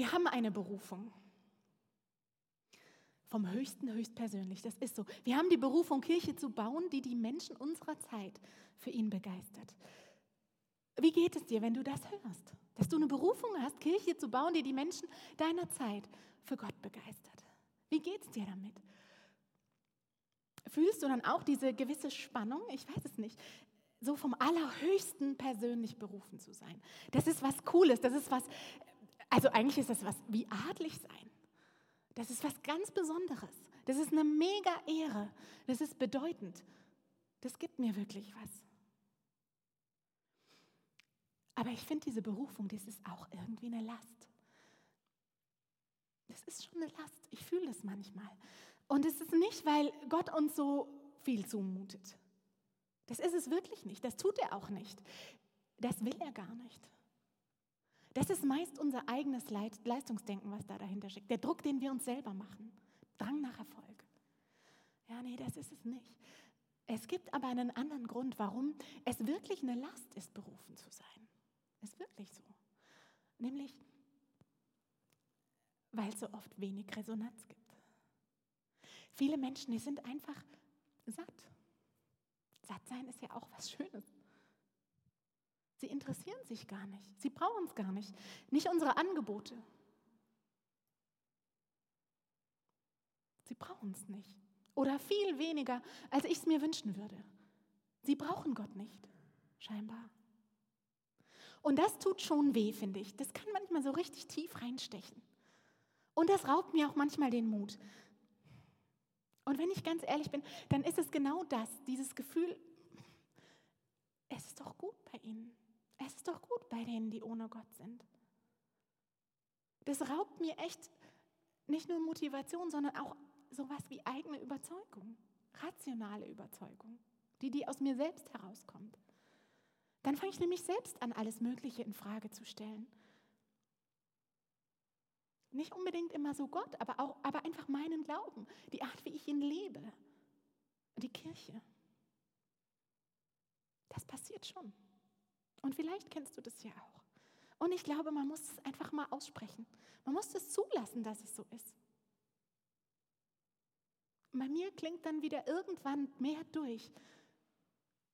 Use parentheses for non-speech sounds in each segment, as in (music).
Wir haben eine Berufung. Vom Höchsten höchstpersönlich, das ist so. Wir haben die Berufung, Kirche zu bauen, die die Menschen unserer Zeit für ihn begeistert. Wie geht es dir, wenn du das hörst? Dass du eine Berufung hast, Kirche zu bauen, die die Menschen deiner Zeit für Gott begeistert. Wie geht es dir damit? Fühlst du dann auch diese gewisse Spannung? Ich weiß es nicht. So vom Allerhöchsten persönlich berufen zu sein. Das ist was Cooles. Das ist was, also eigentlich ist das was wie adlig sein. Das ist was ganz Besonderes. Das ist eine mega Ehre. Das ist bedeutend. Das gibt mir wirklich was. Aber ich finde diese Berufung, das ist auch irgendwie eine Last. Das ist schon eine Last. Ich fühle das manchmal. Und es ist nicht, weil Gott uns so viel zumutet. Das ist es wirklich nicht. Das tut er auch nicht. Das will er gar nicht. Das ist meist unser eigenes Leistungsdenken, was da dahinter steckt. Der Druck, den wir uns selber machen. Drang nach Erfolg. Ja, nee, das ist es nicht. Es gibt aber einen anderen Grund, warum es wirklich eine Last ist, berufen zu sein. Ist wirklich so. Nämlich, weil es so oft wenig Resonanz gibt. Viele Menschen, die sind einfach satt. Satt sein ist ja auch was Schönes. Sie interessieren sich gar nicht. Sie brauchen es gar nicht. Nicht unsere Angebote. Sie brauchen es nicht. Oder viel weniger, als ich es mir wünschen würde. Sie brauchen Gott nicht, scheinbar. Und das tut schon weh, finde ich. Das kann manchmal so richtig tief reinstechen. Und das raubt mir auch manchmal den Mut. Und wenn ich ganz ehrlich bin, dann ist es genau das, dieses Gefühl, es ist doch gut bei ihnen. Es ist doch gut bei denen, die ohne Gott sind. Das raubt mir echt nicht nur Motivation, sondern auch sowas wie eigene Überzeugung, rationale Überzeugung, die, die aus mir selbst herauskommt. Dann fange ich nämlich selbst an, alles Mögliche in Frage zu stellen. Nicht unbedingt immer so Gott, aber, auch, aber einfach meinen Glauben, die Art, wie ich ihn lebe, die Kirche. Das passiert schon. Und vielleicht kennst du das ja auch. Und ich glaube, man muss es einfach mal aussprechen. Man muss es zulassen, dass es so ist. Bei mir klingt dann wieder irgendwann mehr durch,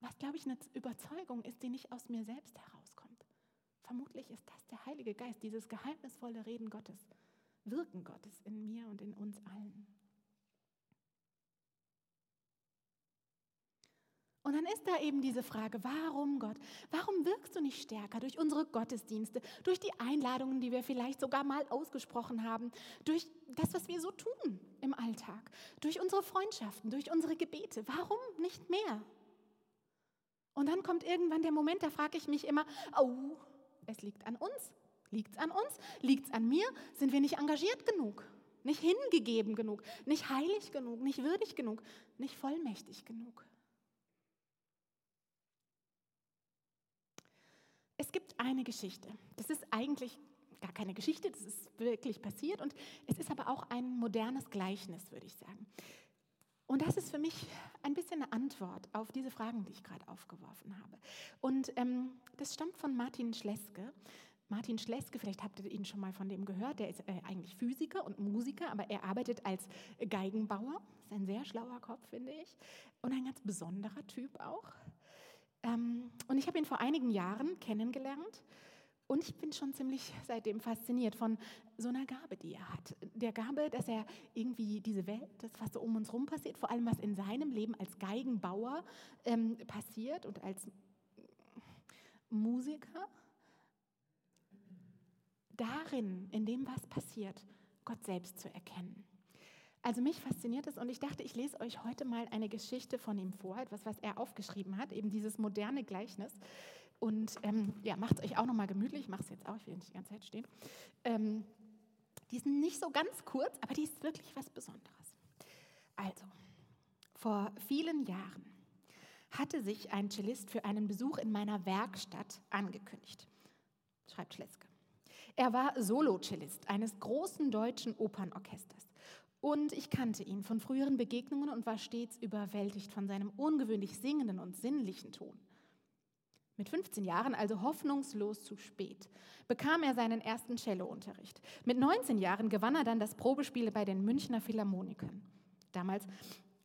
was, glaube ich, eine Überzeugung ist, die nicht aus mir selbst herauskommt. Vermutlich ist das der Heilige Geist, dieses geheimnisvolle Reden Gottes, Wirken Gottes in mir und in uns allen. Und dann ist da eben diese Frage, warum Gott? Warum wirkst du nicht stärker durch unsere Gottesdienste, durch die Einladungen, die wir vielleicht sogar mal ausgesprochen haben, durch das, was wir so tun im Alltag, durch unsere Freundschaften, durch unsere Gebete? Warum nicht mehr? Und dann kommt irgendwann der Moment, da frage ich mich immer, oh, es liegt an uns. Liegt es an uns? Liegt es an mir? Sind wir nicht engagiert genug? Nicht hingegeben genug? Nicht heilig genug? Nicht würdig genug? Nicht vollmächtig genug? Gibt eine Geschichte. Das ist eigentlich gar keine Geschichte, das ist wirklich passiert und es ist aber auch ein modernes Gleichnis, würde ich sagen. Und das ist für mich ein bisschen eine Antwort auf diese Fragen, die ich gerade aufgeworfen habe. Und ähm, das stammt von Martin Schleske. Martin Schleske, vielleicht habt ihr ihn schon mal von dem gehört, der ist äh, eigentlich Physiker und Musiker, aber er arbeitet als Geigenbauer. Ist ein sehr schlauer Kopf, finde ich. Und ein ganz besonderer Typ auch. Ähm, und ich habe ihn vor einigen Jahren kennengelernt und ich bin schon ziemlich (laughs) seitdem fasziniert von so einer Gabe, die er hat. Der Gabe, dass er irgendwie diese Welt, das, was so um uns herum passiert, vor allem was in seinem Leben als Geigenbauer ähm, passiert und als Musiker, darin, in dem, was passiert, Gott selbst zu erkennen. Also mich fasziniert es und ich dachte, ich lese euch heute mal eine Geschichte von ihm vor, etwas, was er aufgeschrieben hat, eben dieses moderne Gleichnis. Und ähm, ja, macht es euch auch nochmal gemütlich. Ich mache es jetzt auch, ich will nicht die ganze Zeit stehen. Ähm, die sind nicht so ganz kurz, aber die ist wirklich was Besonderes. Also, vor vielen Jahren hatte sich ein Cellist für einen Besuch in meiner Werkstatt angekündigt, schreibt Schleske. Er war Solo-Cellist eines großen deutschen Opernorchesters. Und ich kannte ihn von früheren Begegnungen und war stets überwältigt von seinem ungewöhnlich singenden und sinnlichen Ton. Mit 15 Jahren, also hoffnungslos zu spät, bekam er seinen ersten Cellounterricht. Mit 19 Jahren gewann er dann das Probespiel bei den Münchner Philharmonikern. Damals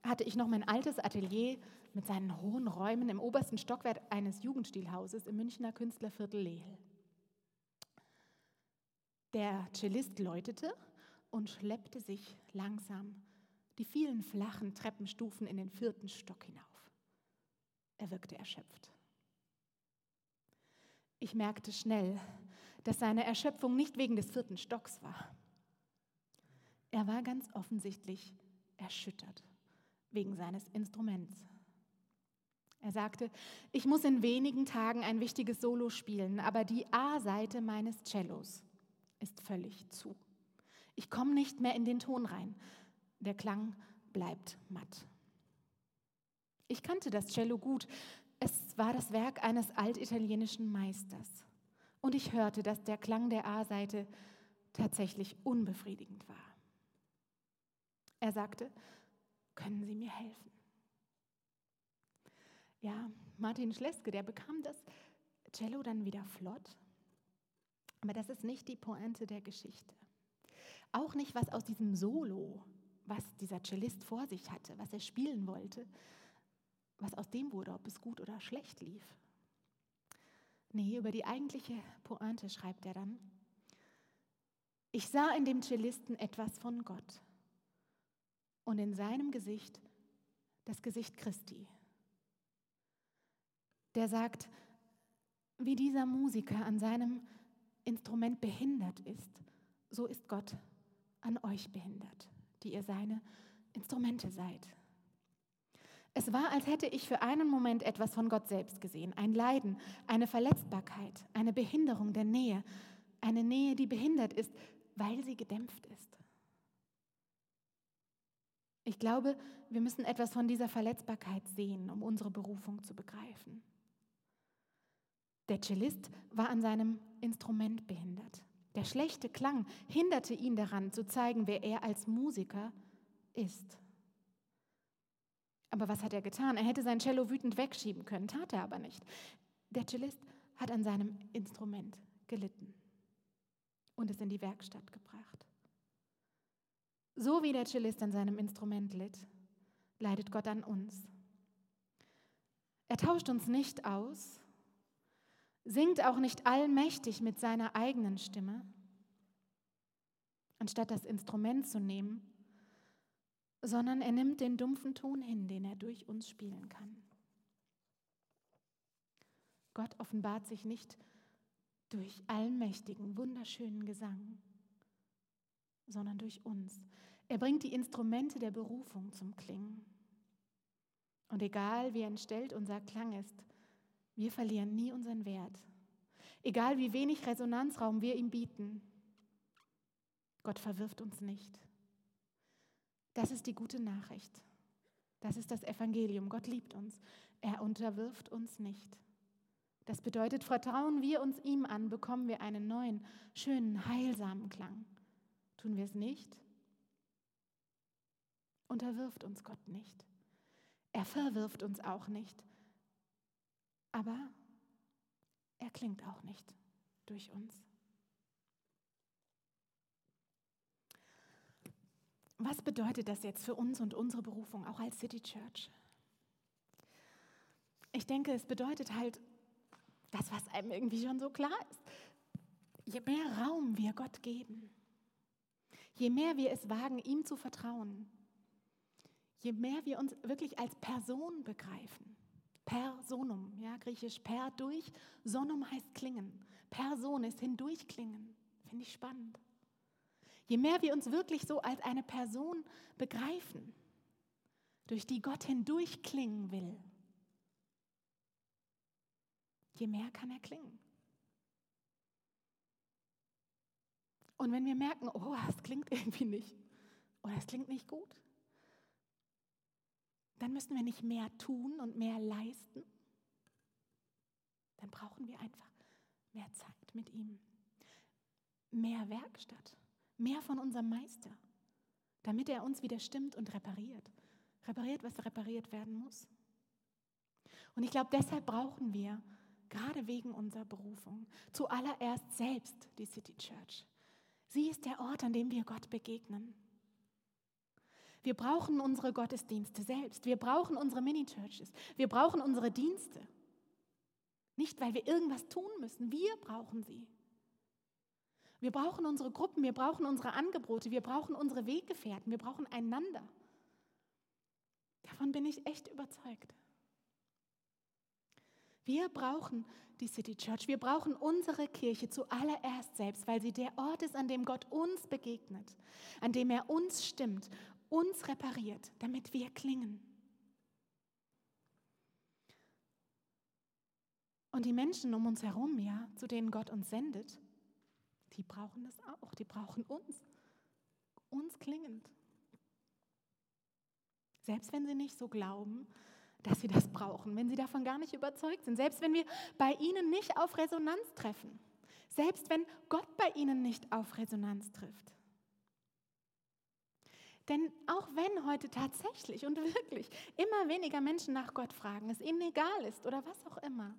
hatte ich noch mein altes Atelier mit seinen hohen Räumen im obersten Stockwerk eines Jugendstilhauses im Münchner Künstlerviertel Lehl. Der Cellist läutete und schleppte sich langsam die vielen flachen Treppenstufen in den vierten Stock hinauf. Er wirkte erschöpft. Ich merkte schnell, dass seine Erschöpfung nicht wegen des vierten Stocks war. Er war ganz offensichtlich erschüttert wegen seines Instruments. Er sagte, ich muss in wenigen Tagen ein wichtiges Solo spielen, aber die A-Seite meines Cellos ist völlig zu. Ich komme nicht mehr in den Ton rein. Der Klang bleibt matt. Ich kannte das Cello gut. Es war das Werk eines altitalienischen Meisters. Und ich hörte, dass der Klang der A-Seite tatsächlich unbefriedigend war. Er sagte, können Sie mir helfen? Ja, Martin Schleske, der bekam das Cello dann wieder flott. Aber das ist nicht die Pointe der Geschichte. Auch nicht, was aus diesem Solo, was dieser Cellist vor sich hatte, was er spielen wollte, was aus dem wurde, ob es gut oder schlecht lief. Nee, über die eigentliche Pointe schreibt er dann. Ich sah in dem Cellisten etwas von Gott und in seinem Gesicht das Gesicht Christi. Der sagt, wie dieser Musiker an seinem Instrument behindert ist, so ist Gott an euch behindert, die ihr seine Instrumente seid. Es war, als hätte ich für einen Moment etwas von Gott selbst gesehen, ein Leiden, eine Verletzbarkeit, eine Behinderung der Nähe, eine Nähe, die behindert ist, weil sie gedämpft ist. Ich glaube, wir müssen etwas von dieser Verletzbarkeit sehen, um unsere Berufung zu begreifen. Der Cellist war an seinem Instrument behindert. Der schlechte Klang hinderte ihn daran, zu zeigen, wer er als Musiker ist. Aber was hat er getan? Er hätte sein Cello wütend wegschieben können, tat er aber nicht. Der Cellist hat an seinem Instrument gelitten und es in die Werkstatt gebracht. So wie der Cellist an seinem Instrument litt, leidet Gott an uns. Er tauscht uns nicht aus, singt auch nicht allmächtig mit seiner eigenen Stimme. Anstatt das Instrument zu nehmen, sondern er nimmt den dumpfen Ton hin, den er durch uns spielen kann. Gott offenbart sich nicht durch allmächtigen, wunderschönen Gesang, sondern durch uns. Er bringt die Instrumente der Berufung zum Klingen. Und egal wie entstellt unser Klang ist, wir verlieren nie unseren Wert. Egal wie wenig Resonanzraum wir ihm bieten, Gott verwirft uns nicht. Das ist die gute Nachricht. Das ist das Evangelium. Gott liebt uns. Er unterwirft uns nicht. Das bedeutet, vertrauen wir uns ihm an, bekommen wir einen neuen, schönen, heilsamen Klang. Tun wir es nicht, unterwirft uns Gott nicht. Er verwirft uns auch nicht. Aber er klingt auch nicht durch uns. was bedeutet das jetzt für uns und unsere Berufung, auch als City Church? Ich denke, es bedeutet halt das, was einem irgendwie schon so klar ist. Je mehr Raum wir Gott geben, je mehr wir es wagen, ihm zu vertrauen, je mehr wir uns wirklich als Person begreifen, Personum, ja, griechisch per durch, sonum heißt klingen, Person ist hindurchklingen, finde ich spannend. Je mehr wir uns wirklich so als eine Person begreifen, durch die Gott hindurch klingen will, je mehr kann er klingen. Und wenn wir merken, oh, es klingt (laughs) irgendwie nicht, oder es klingt nicht gut, dann müssen wir nicht mehr tun und mehr leisten. Dann brauchen wir einfach mehr Zeit mit ihm, mehr Werkstatt mehr von unserem Meister, damit er uns wieder stimmt und repariert. Repariert, was repariert werden muss. Und ich glaube, deshalb brauchen wir gerade wegen unserer Berufung. Zuallererst selbst die City Church. Sie ist der Ort, an dem wir Gott begegnen. Wir brauchen unsere Gottesdienste selbst. Wir brauchen unsere Mini-Churches. Wir brauchen unsere Dienste. Nicht, weil wir irgendwas tun müssen. Wir brauchen sie. Wir brauchen unsere Gruppen, wir brauchen unsere Angebote, wir brauchen unsere Weggefährten, wir brauchen einander. Davon bin ich echt überzeugt. Wir brauchen die City Church, wir brauchen unsere Kirche zuallererst selbst, weil sie der Ort ist, an dem Gott uns begegnet, an dem er uns stimmt, uns repariert, damit wir klingen. Und die Menschen um uns herum, ja, zu denen Gott uns sendet, die brauchen das auch, die brauchen uns, uns klingend. Selbst wenn sie nicht so glauben, dass sie das brauchen, wenn sie davon gar nicht überzeugt sind, selbst wenn wir bei ihnen nicht auf Resonanz treffen, selbst wenn Gott bei ihnen nicht auf Resonanz trifft. Denn auch wenn heute tatsächlich und wirklich immer weniger Menschen nach Gott fragen, es ihnen egal ist oder was auch immer,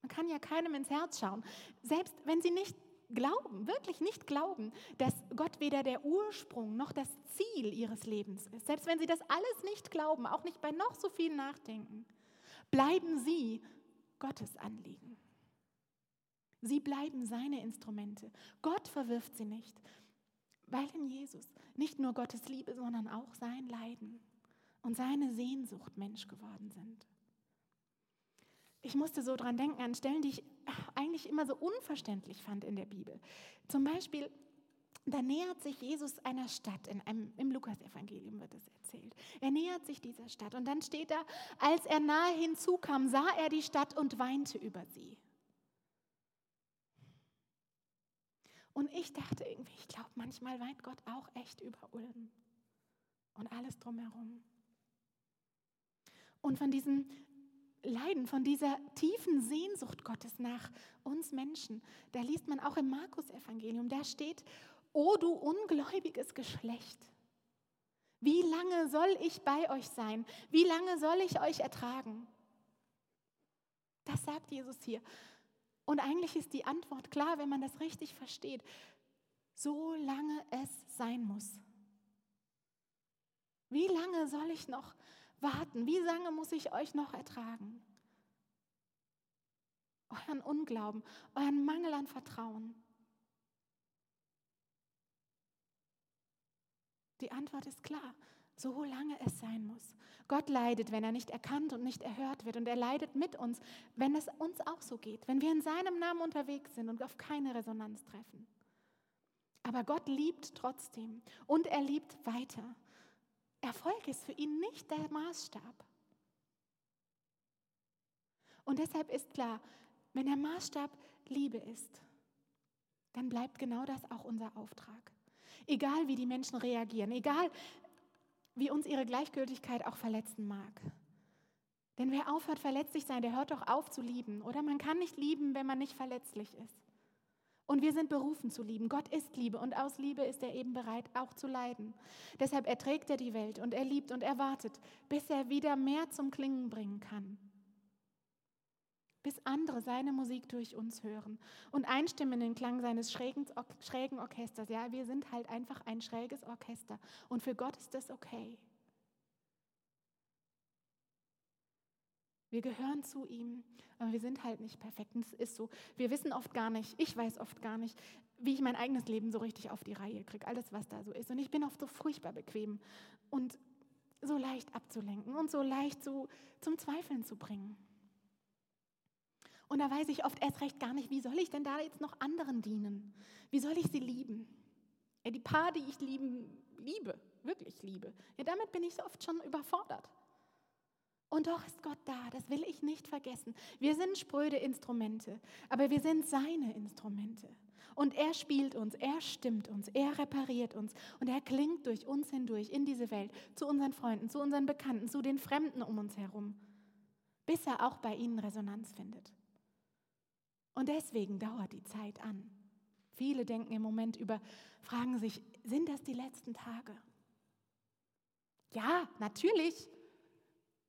man kann ja keinem ins Herz schauen, selbst wenn sie nicht glauben, wirklich nicht glauben, dass Gott weder der Ursprung noch das Ziel ihres Lebens ist. Selbst wenn sie das alles nicht glauben, auch nicht bei noch so viel Nachdenken, bleiben sie Gottes Anliegen. Sie bleiben seine Instrumente. Gott verwirft sie nicht, weil in Jesus nicht nur Gottes Liebe, sondern auch sein Leiden und seine Sehnsucht Mensch geworden sind ich musste so dran denken an Stellen, die ich eigentlich immer so unverständlich fand in der Bibel. Zum Beispiel, da nähert sich Jesus einer Stadt, in einem, im Lukasevangelium wird es erzählt. Er nähert sich dieser Stadt und dann steht da, als er nahe hinzukam, sah er die Stadt und weinte über sie. Und ich dachte irgendwie, ich glaube, manchmal weint Gott auch echt über Ulm und alles drumherum. Und von diesem leiden, von dieser tiefen Sehnsucht Gottes nach uns Menschen. Da liest man auch im Markus-Evangelium, da steht, O du ungläubiges Geschlecht, wie lange soll ich bei euch sein? Wie lange soll ich euch ertragen? Das sagt Jesus hier. Und eigentlich ist die Antwort klar, wenn man das richtig versteht. So lange es sein muss. Wie lange soll ich noch warten? Wie lange muss ich euch noch ertragen? Euren Unglauben, euren Mangel an Vertrauen. Die Antwort ist klar, so lange es sein muss. Gott leidet, wenn er nicht erkannt und nicht erhört wird. Und er leidet mit uns, wenn es uns auch so geht, wenn wir in seinem Namen unterwegs sind und auf keine Resonanz treffen. Aber Gott liebt trotzdem und er liebt weiter. Erfolg ist für ihn nicht der Maßstab. Und deshalb ist klar, wenn der Maßstab Liebe ist, dann bleibt genau das auch unser Auftrag. Egal wie die Menschen reagieren, egal wie uns ihre Gleichgültigkeit auch verletzen mag. Denn wer aufhört, verletzlich sein, der hört doch auf zu lieben. Oder man kann nicht lieben, wenn man nicht verletzlich ist. Und wir sind berufen zu lieben. Gott ist Liebe und aus Liebe ist er eben bereit, auch zu leiden. Deshalb erträgt er die Welt und er liebt und er wartet, bis er wieder mehr zum Klingen bringen kann. Bis andere seine Musik durch uns hören und einstimmen in den Klang seines schrägen, schrägen Orchesters. Ja, wir sind halt einfach ein schräges Orchester und für Gott ist das okay. Wir gehören zu ihm, aber wir sind halt nicht perfekt. Und es ist so. Wir wissen oft gar nicht, ich weiß oft gar nicht, wie ich mein eigenes Leben so richtig auf die Reihe kriege. Alles, was da so ist. Und ich bin oft so furchtbar bequem und so leicht abzulenken und so leicht so zum Zweifeln zu bringen. Und da weiß ich oft erst recht gar nicht, wie soll ich denn da jetzt noch anderen dienen? Wie soll ich sie lieben? Ja, die Paar, die ich lieben, liebe, wirklich liebe, ja, damit bin ich oft schon überfordert. Und doch ist Gott da, das will ich nicht vergessen. Wir sind spröde Instrumente, aber wir sind seine Instrumente. Und er spielt uns, er stimmt uns, er repariert uns und er klingt durch uns hindurch in diese Welt, zu unseren Freunden, zu unseren Bekannten, zu den Fremden um uns herum, bis er auch bei ihnen Resonanz findet. Und deswegen dauert die Zeit an. Viele denken im Moment über, fragen sich, sind das die letzten Tage? Ja, natürlich.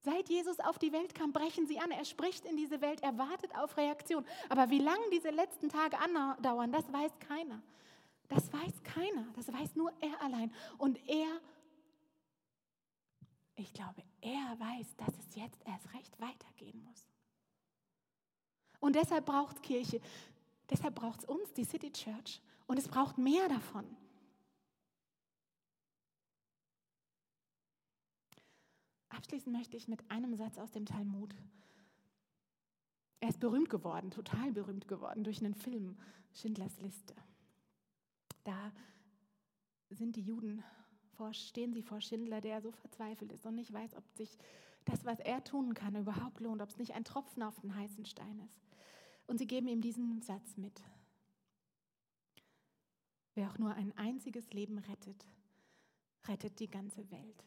Seit Jesus auf die Welt kam, brechen sie an. Er spricht in diese Welt, er wartet auf Reaktion. Aber wie lange diese letzten Tage andauern, das weiß keiner. Das weiß keiner. Das weiß nur er allein. Und er, ich glaube, er weiß, dass es jetzt erst recht weitergehen muss. Und deshalb braucht Kirche. Deshalb braucht es uns, die City Church. Und es braucht mehr davon. Abschließen möchte ich mit einem Satz aus dem Talmud. Er ist berühmt geworden, total berühmt geworden durch einen Film, Schindlers Liste. Da sind die Juden, vor, stehen sie vor Schindler, der so verzweifelt ist und nicht weiß, ob sich das, was er tun kann, überhaupt lohnt, ob es nicht ein Tropfen auf den heißen Stein ist. Und sie geben ihm diesen Satz mit. Wer auch nur ein einziges Leben rettet, rettet die ganze Welt.